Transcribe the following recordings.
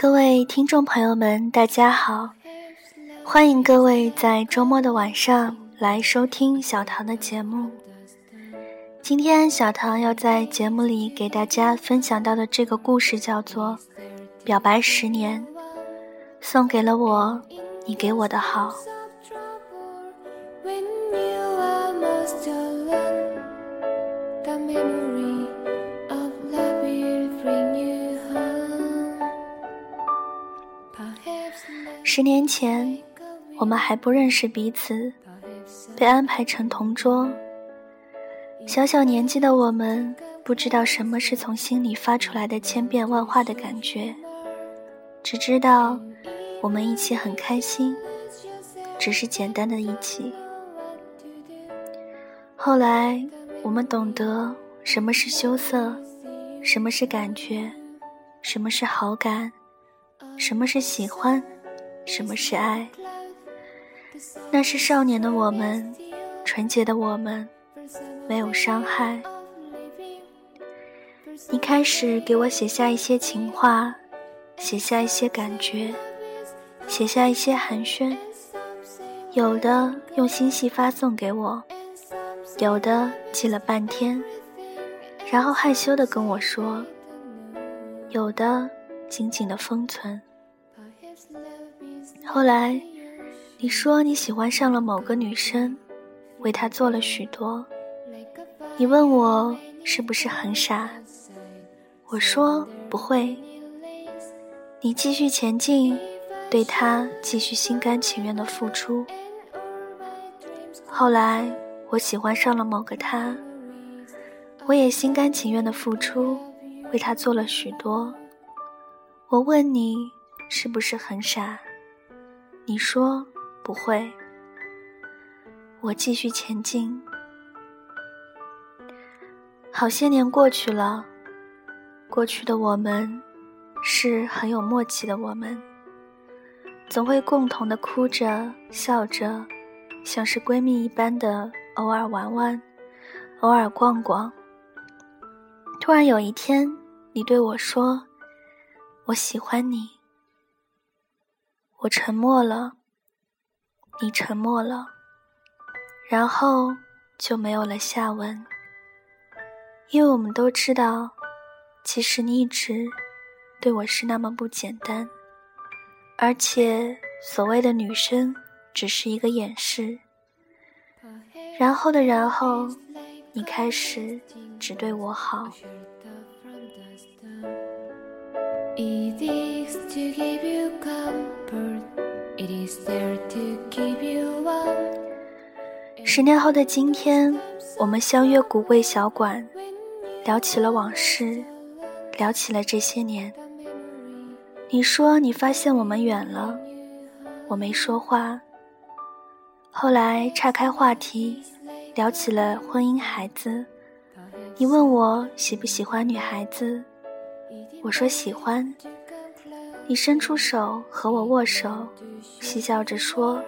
各位听众朋友们，大家好！欢迎各位在周末的晚上来收听小唐的节目。今天小唐要在节目里给大家分享到的这个故事叫做《表白十年》，送给了我你给我的好。十年前，我们还不认识彼此，被安排成同桌。小小年纪的我们，不知道什么是从心里发出来的千变万化的感觉，只知道我们一起很开心，只是简单的一起。后来，我们懂得什么是羞涩，什么是感觉，什么是好感，什么是喜欢。什么是爱？那是少年的我们，纯洁的我们，没有伤害。你开始给我写下一些情话，写下一些感觉，写下一些寒暄。有的用心细发送给我，有的记了半天，然后害羞的跟我说，有的紧紧的封存。后来，你说你喜欢上了某个女生，为她做了许多。你问我是不是很傻，我说不会。你继续前进，对她继续心甘情愿的付出。后来，我喜欢上了某个他，我也心甘情愿的付出，为他做了许多。我问你是不是很傻？你说不会，我继续前进。好些年过去了，过去的我们是很有默契的，我们总会共同的哭着笑着，像是闺蜜一般的偶尔玩玩，偶尔逛逛。突然有一天，你对我说：“我喜欢你。”我沉默了，你沉默了，然后就没有了下文。因为我们都知道，其实你一直对我是那么不简单，而且所谓的女生只是一个掩饰。然后的然后，你开始只对我好。十年后的今天，我们相约古味小馆，聊起了往事，聊起了这些年。你说你发现我们远了，我没说话。后来岔开话题，聊起了婚姻、孩子。你问我喜不喜欢女孩子。我说喜欢，你伸出手和我握手，嬉笑着说：“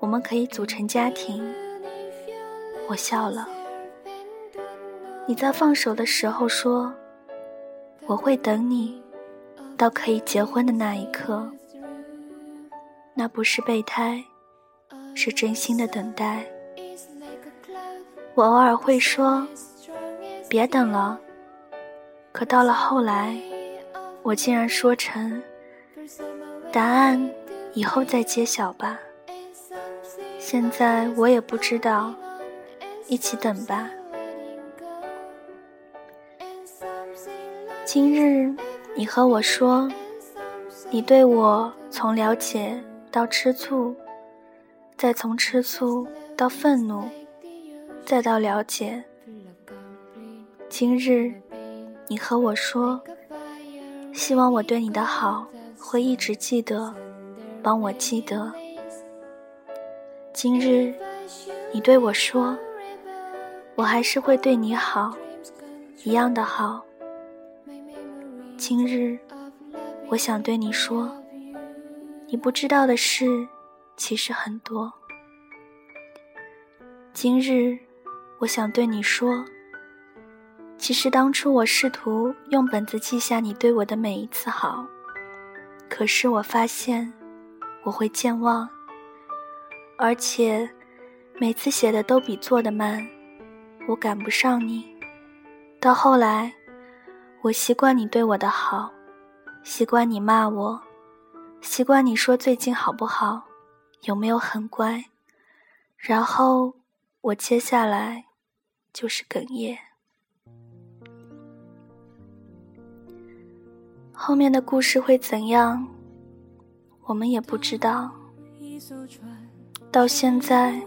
我们可以组成家庭。”我笑了。你在放手的时候说：“我会等你，到可以结婚的那一刻。”那不是备胎，是真心的等待。我偶尔会说：“别等了。”可到了后来，我竟然说成答案以后再揭晓吧。现在我也不知道，一起等吧。今日你和我说，你对我从了解到吃醋，再从吃醋到愤怒，再到了解。今日。你和我说，希望我对你的好会一直记得，帮我记得。今日，你对我说，我还是会对你好，一样的好。今日，我想对你说，你不知道的事其实很多。今日，我想对你说。其实当初我试图用本子记下你对我的每一次好，可是我发现我会健忘，而且每次写的都比做的慢，我赶不上你。到后来，我习惯你对我的好，习惯你骂我，习惯你说最近好不好，有没有很乖，然后我接下来就是哽咽。后面的故事会怎样，我们也不知道。到现在，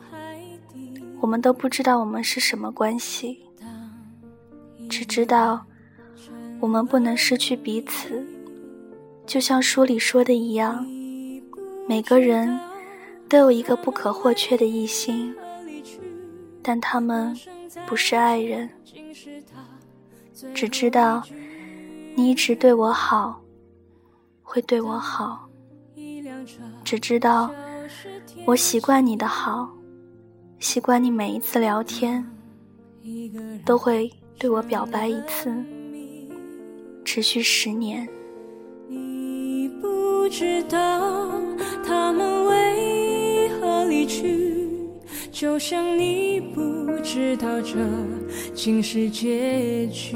我们都不知道我们是什么关系，只知道我们不能失去彼此。就像书里说的一样，每个人都有一个不可或缺的异性，但他们不是爱人，只知道。你一直对我好，会对我好，只知道我习惯你的好，习惯你每一次聊天都会对我表白一次，持续十年。你不知道他们为何离去，就像你不知道这竟是结局。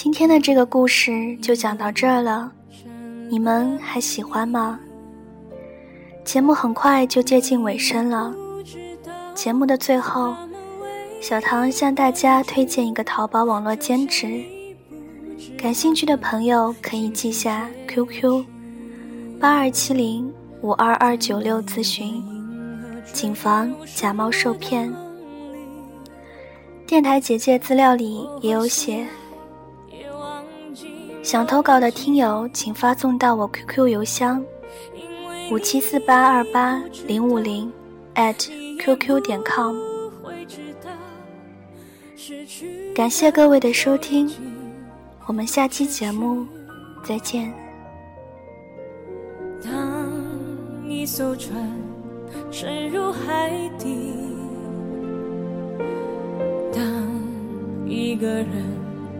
今天的这个故事就讲到这儿了，你们还喜欢吗？节目很快就接近尾声了，节目的最后，小唐向大家推荐一个淘宝网络兼职，感兴趣的朋友可以记下 QQ：八二七零五二二九六咨询，谨防假冒受骗。电台简介资料里也有写。想投稿的听友，请发送到我 QQ 邮箱五七四八二八零五零 @QQ 点 com。感谢各位的收听，我们下期节目再见。当一艘船沉入海底，当一个人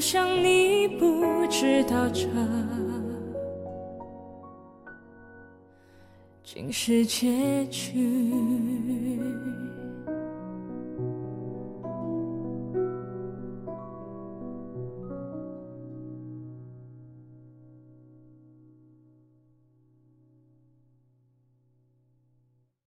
就像你不知道这竟是结局。